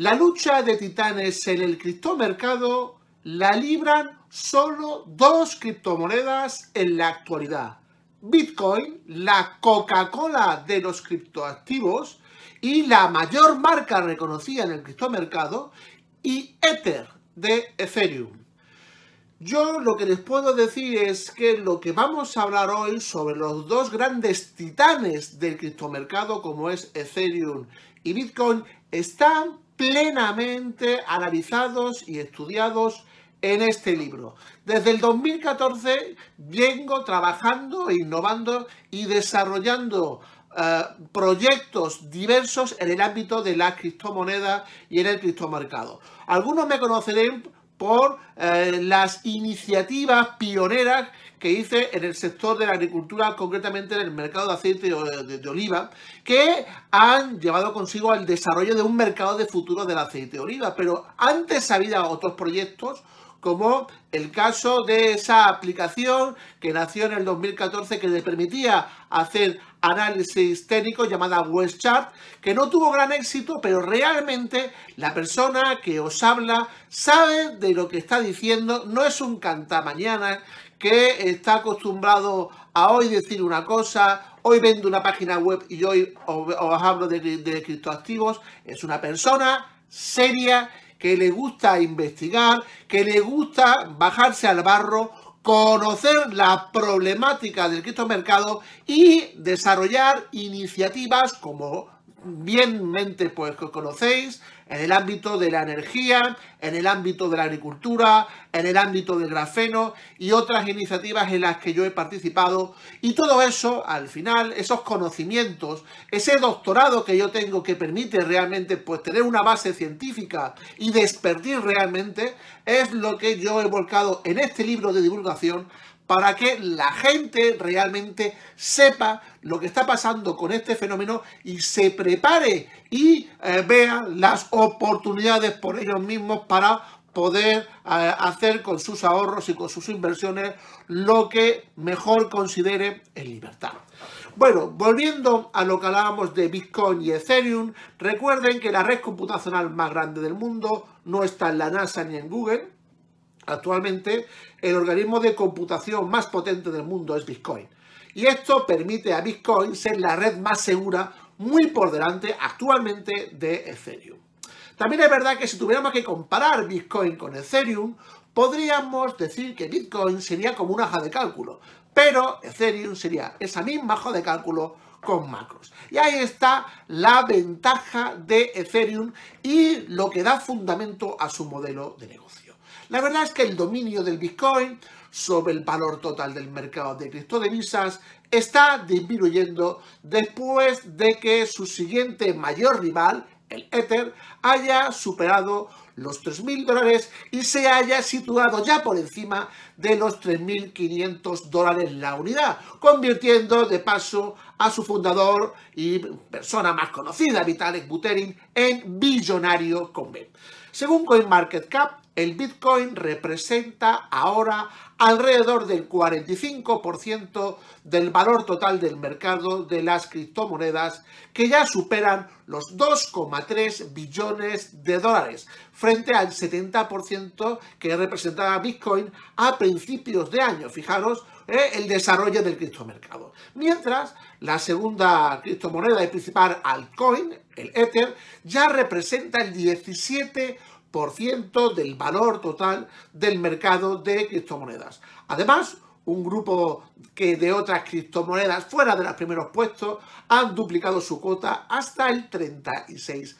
La lucha de titanes en el criptomercado la libran solo dos criptomonedas en la actualidad. Bitcoin, la Coca-Cola de los criptoactivos y la mayor marca reconocida en el criptomercado, y Ether de Ethereum. Yo lo que les puedo decir es que lo que vamos a hablar hoy sobre los dos grandes titanes del criptomercado como es Ethereum y Bitcoin están plenamente analizados y estudiados en este libro. Desde el 2014 vengo trabajando, innovando y desarrollando eh, proyectos diversos en el ámbito de la criptomoneda y en el criptomercado. Algunos me conocerán por eh, las iniciativas pioneras que hice en el sector de la agricultura, concretamente en el mercado de aceite de, oliva, que han llevado consigo al desarrollo de un mercado de futuro del aceite de oliva. Pero antes había otros proyectos como el caso de esa aplicación que nació en el 2014 que le permitía hacer análisis técnico llamada WestChart, que no tuvo gran éxito, pero realmente la persona que os habla sabe de lo que está diciendo, no es un cantamañana que está acostumbrado a hoy decir una cosa, hoy vendo una página web y hoy os, hablo de, criptoactivos, es una persona seria que le gusta investigar, que le gusta bajarse al barro, conocer la problemática del criptomercado y desarrollar iniciativas como bienmente pues conocéis en el ámbito de la energía, en el ámbito de la agricultura, en el ámbito del grafeno y otras iniciativas en las que yo he participado. Y todo eso, al final, esos conocimientos, ese doctorado que yo tengo que permite realmente pues tener una base científica y despertir realmente, es lo que yo he volcado en este libro de divulgación para que la gente realmente sepa lo que está pasando con este fenómeno y se prepare y eh, vea las oportunidades por ellos mismos para poder eh, hacer con sus ahorros y con sus inversiones lo que mejor considere en libertad. Bueno, volviendo a lo que hablábamos de Bitcoin y Ethereum, recuerden que la red computacional más grande del mundo no está en la NASA ni en Google, Actualmente, el organismo de computación más potente del mundo es Bitcoin. Y esto permite a Bitcoin ser la red más segura, muy por delante actualmente de Ethereum. También es verdad que si tuviéramos que comparar Bitcoin con Ethereum, podríamos decir que Bitcoin sería como una hoja de cálculo, pero Ethereum sería esa misma hoja de cálculo con macros. Y ahí está la ventaja de Ethereum y lo que da fundamento a su modelo de negocio. La verdad es que el dominio del Bitcoin sobre el valor total del mercado de criptodivisas está disminuyendo después de que su siguiente mayor rival, el Ether, haya superado los 3.000 dólares y se haya situado ya por encima de los 3.500 dólares la unidad, convirtiendo de paso a su fundador y persona más conocida, Vitalik Buterin, en billonario con B. Según CoinMarketCap, el Bitcoin representa ahora alrededor del 45% del valor total del mercado de las criptomonedas que ya superan los 2,3 billones de dólares frente al 70% que representaba Bitcoin a principios de año. Fijaros eh, el desarrollo del criptomercado. Mientras la segunda criptomoneda y principal altcoin, el Ether, ya representa el 17% del valor total del mercado de criptomonedas. Además, un grupo que de otras criptomonedas fuera de los primeros puestos han duplicado su cuota hasta el 36%.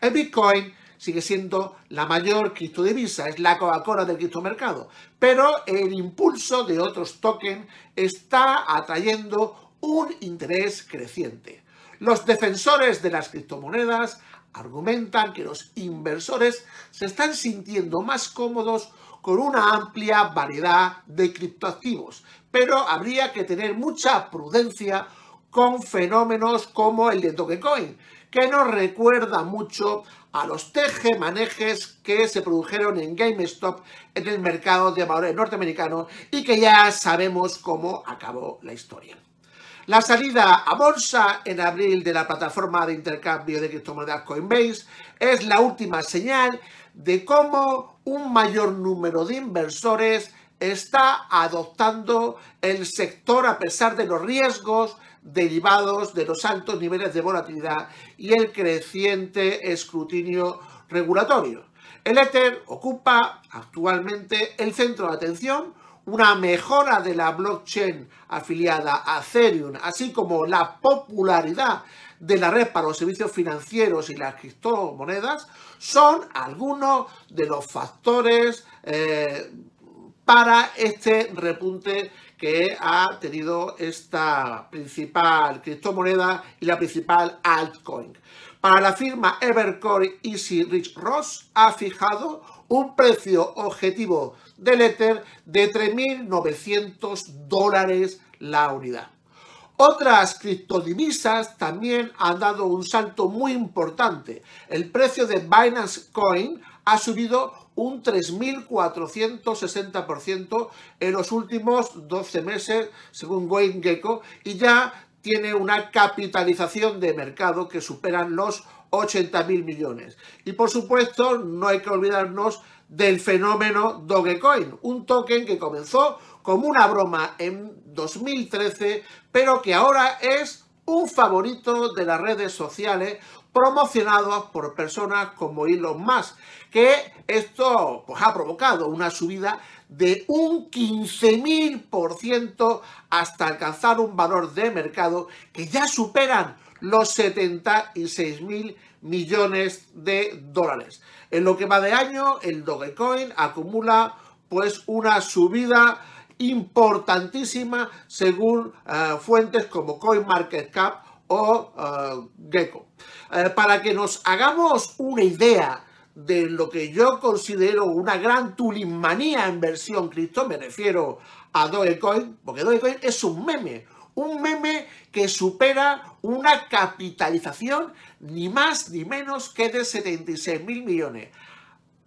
El Bitcoin sigue siendo la mayor criptodivisa, es la Coca-Cola del criptomercado, pero el impulso de otros tokens está atrayendo un interés creciente. Los defensores de las criptomonedas argumentan que los inversores se están sintiendo más cómodos con una amplia variedad de criptoactivos, pero habría que tener mucha prudencia con fenómenos como el de Dogecoin, que nos recuerda mucho a los teje-manejes que se produjeron en GameStop en el mercado de valores norteamericano y que ya sabemos cómo acabó la historia. La salida a bolsa en abril de la plataforma de intercambio de criptomonedas Coinbase es la última señal de cómo un mayor número de inversores está adoptando el sector a pesar de los riesgos derivados de los altos niveles de volatilidad y el creciente escrutinio regulatorio. El Ether ocupa actualmente el centro de atención una mejora de la blockchain afiliada a Ethereum, así como la popularidad de la red para los servicios financieros y las criptomonedas, son algunos de los factores eh, para este repunte que ha tenido esta principal criptomoneda y la principal altcoin. Para la firma Evercore Easy Rich Ross ha fijado un precio objetivo del Ether de 3.900 dólares la unidad. Otras criptodivisas también han dado un salto muy importante. El precio de Binance Coin ha subido un 3.460% en los últimos 12 meses, según Gecko, y ya tiene una capitalización de mercado que superan los 80.000 millones. Y por supuesto, no hay que olvidarnos del fenómeno Dogecoin, un token que comenzó como una broma en 2013, pero que ahora es un favorito de las redes sociales promocionado por personas como Elon Musk, que esto pues, ha provocado una subida de un 15.000% hasta alcanzar un valor de mercado que ya superan los 76.000 millones de dólares. En lo que va de año, el Dogecoin acumula pues una subida importantísima según eh, fuentes como CoinMarketCap o uh, Gecko. Eh, para que nos hagamos una idea de lo que yo considero una gran tulimanía en versión cripto, me refiero a Dogecoin, porque Dogecoin es un meme, un meme que supera una capitalización ni más ni menos que de 76 mil millones.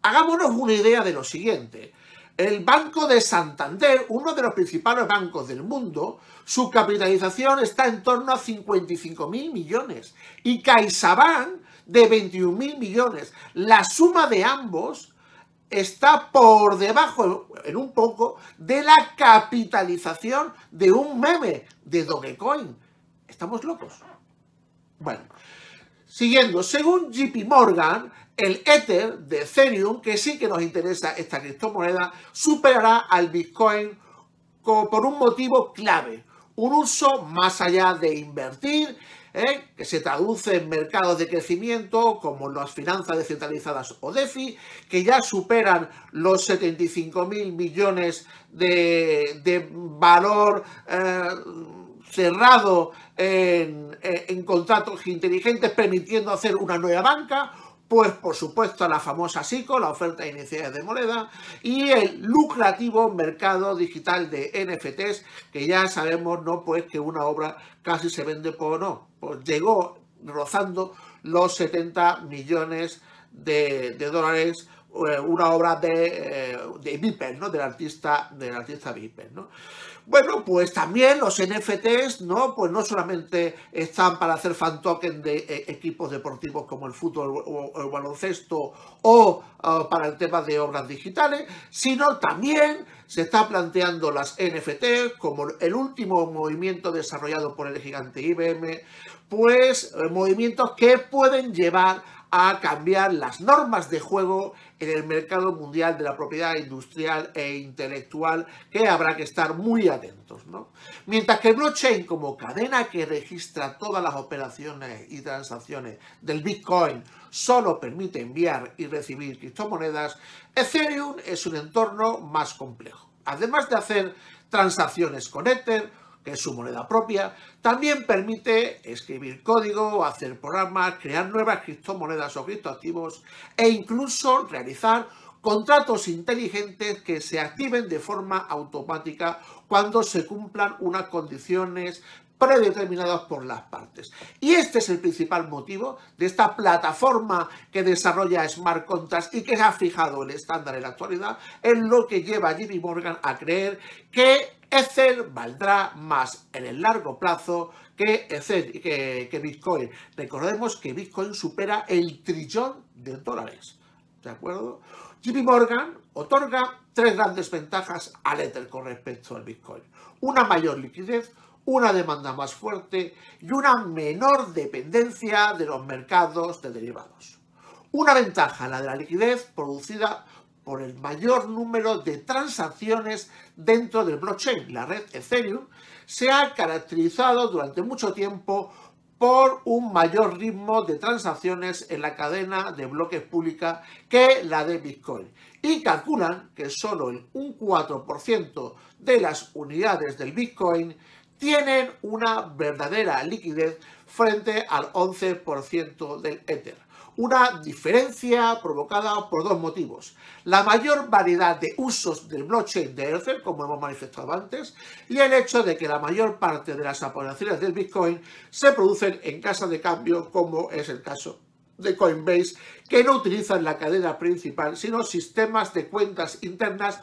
Hagámonos una idea de lo siguiente. El Banco de Santander, uno de los principales bancos del mundo, su capitalización está en torno a 55 mil millones y CaixaBank de 21 mil millones. La suma de ambos está por debajo, en un poco, de la capitalización de un meme de Dogecoin. ¿Estamos locos? Bueno, siguiendo, según JP Morgan, el Ether de Ethereum, que sí que nos interesa esta criptomoneda, superará al Bitcoin por un motivo clave, un uso más allá de invertir ¿eh? que se traduce en mercados de crecimiento como las finanzas descentralizadas o DeFi, que ya superan los 75 mil millones de, valor eh, cerrado en, en contratos inteligentes, permitiendo hacer una nueva banca pues por supuesto la famosa SICO, la oferta de iniciales de moneda, y el lucrativo mercado digital de NFTs, que ya sabemos, ¿no? Pues que una obra casi se vende por no, pues llegó rozando los 70 millones de, dólares una obra de, eh, de Viper, ¿no? Del artista, del artista Viper, ¿no? Bueno, pues también los NFTs, ¿no? Pues no solamente están para hacer fan token de eh, equipos deportivos como el fútbol o el baloncesto o para el tema de obras digitales, sino también se está planteando las NFT como el último movimiento desarrollado por el gigante IBM, pues eh, movimientos que pueden llevar a cambiar las normas de juego en el mercado mundial de la propiedad industrial e intelectual que habrá que estar muy atentos. ¿no? Mientras que el blockchain como cadena que registra todas las operaciones y transacciones del Bitcoin solo permite enviar y recibir criptomonedas, Ethereum es un entorno más complejo. Además de hacer transacciones con Ether, que es su moneda propia, también permite escribir código, hacer programas, crear nuevas criptomonedas o criptoactivos e incluso realizar contratos inteligentes que se activen de forma automática cuando se cumplan unas condiciones predeterminadas por las partes. Y este es el principal motivo de esta plataforma que desarrolla Smart Contracts y que ha fijado el estándar en la actualidad, en lo que lleva a Jimmy Morgan a creer que Ether valdrá más en el largo plazo que, Ether, que, Bitcoin. Recordemos que Bitcoin supera el trillón de dólares. ¿De acuerdo? JP Morgan otorga tres grandes ventajas al Ether con respecto al Bitcoin. Una mayor liquidez, una demanda más fuerte y una menor dependencia de los mercados de derivados. Una ventaja, la de la liquidez, producida por el mayor número de transacciones dentro del blockchain. La red Ethereum se ha caracterizado durante mucho tiempo por un mayor ritmo de transacciones en la cadena de bloques pública que la de Bitcoin. Y calculan que solo el un 4% de las unidades del Bitcoin tienen una verdadera liquidez frente al 11% del Ether una diferencia provocada por dos motivos. La mayor variedad de usos del blockchain de Ether, como hemos manifestado antes, y el hecho de que la mayor parte de las operaciones del Bitcoin se producen en casa de cambio, como es el caso de Coinbase, que no utilizan la cadena principal, sino sistemas de cuentas internas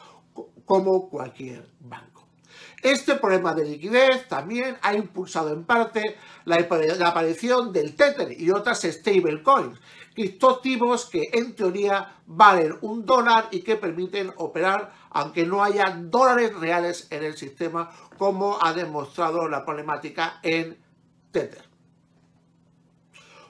como cualquier banco. Este problema de liquidez también ha impulsado en parte la, aparición del Tether y otras stablecoins, criptoactivos que en teoría valen un dólar y que permiten operar aunque no haya dólares reales en el sistema, como ha demostrado la problemática en Tether.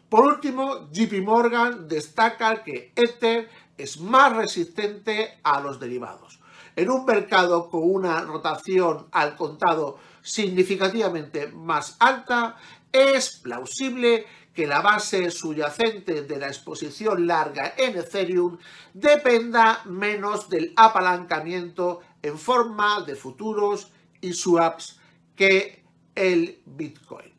Por último, JP Morgan destaca que Ether es más resistente a los derivados. En un mercado con una rotación al contado significativamente más alta, es plausible que la base subyacente de la exposición larga en Ethereum dependa menos del apalancamiento en forma de futuros y swaps que el Bitcoin.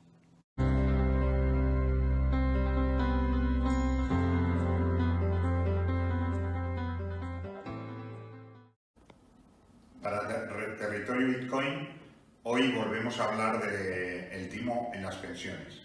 Para territorio Bitcoin, hoy volvemos a hablar del timo en las pensiones.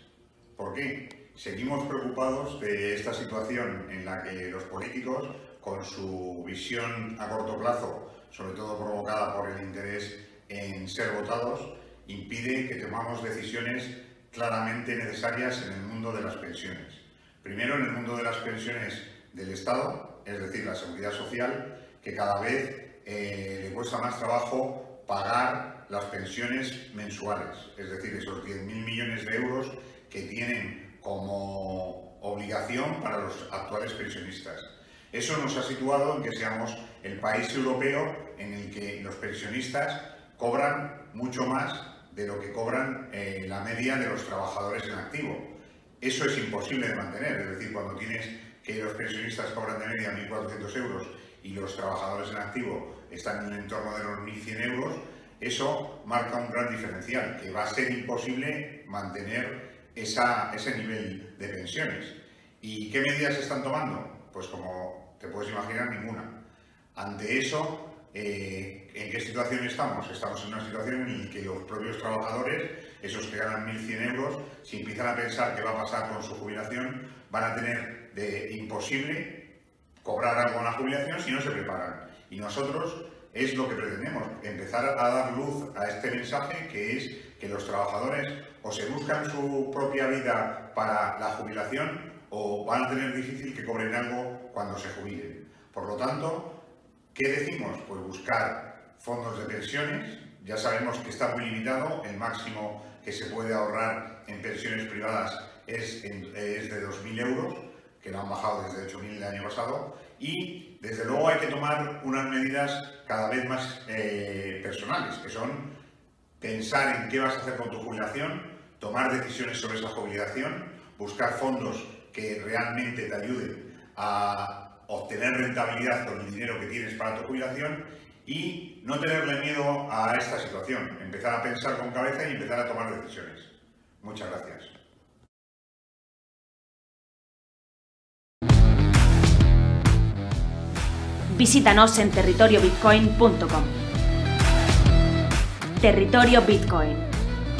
¿Por qué? Seguimos preocupados de esta situación en la que los políticos, con su visión a corto plazo, sobre todo provocada por el interés en ser votados, impide que tomamos decisiones claramente necesarias en el mundo de las pensiones. Primero, en el mundo de las pensiones del Estado, es decir, la seguridad social, que cada vez eh, le cuesta más trabajo pagar las pensiones mensuales, es decir, esos 10.000 millones de euros que tienen como obligación para los actuales pensionistas. Eso nos ha situado en que seamos el país europeo en el que los pensionistas cobran mucho más de lo que cobran eh, la media de los trabajadores en activo. Eso es imposible de mantener, es decir, cuando tienes que los pensionistas cobran de media 1.400 euros y los trabajadores en activo están en el entorno de los 1.100 euros, eso marca un gran diferencial, que va a ser imposible mantener ese nivel de pensiones. ¿Y qué medidas se están tomando? Pues como te puedes imaginar, ninguna. Ante eso, eh, ¿en qué situación estamos? Estamos en una situación en la que los propios trabajadores, esos que ganan 1.100 euros, si empiezan a pensar qué va a pasar con su jubilación, van a tener de imposible cobrar algo en la jubilación si no se preparan. Y nosotros es lo que pretendemos, empezar a dar luz a este mensaje que es que los trabajadores o se buscan su propia vida para la jubilación o van a tener difícil que cobren algo cuando se jubilen. Por lo tanto, ¿qué decimos? Pues buscar fondos de pensiones. Ya sabemos que está muy limitado, el máximo que se puede ahorrar en pensiones privadas es, es de 2.000 euros, que lo han bajado desde 8.000 el año pasado, y desde luego hay que tomar unas medidas cada vez más eh, personales, que son pensar en qué vas a hacer con tu jubilación, tomar decisiones sobre esa jubilación, buscar fondos que realmente te ayude a obtener rentabilidad con el dinero que tienes para tu jubilación y no tenerle miedo a esta situación, empezar a pensar con cabeza y empezar a tomar decisiones. Muchas gracias. Visítanos en territoriobitcoin.com. Territorio Bitcoin.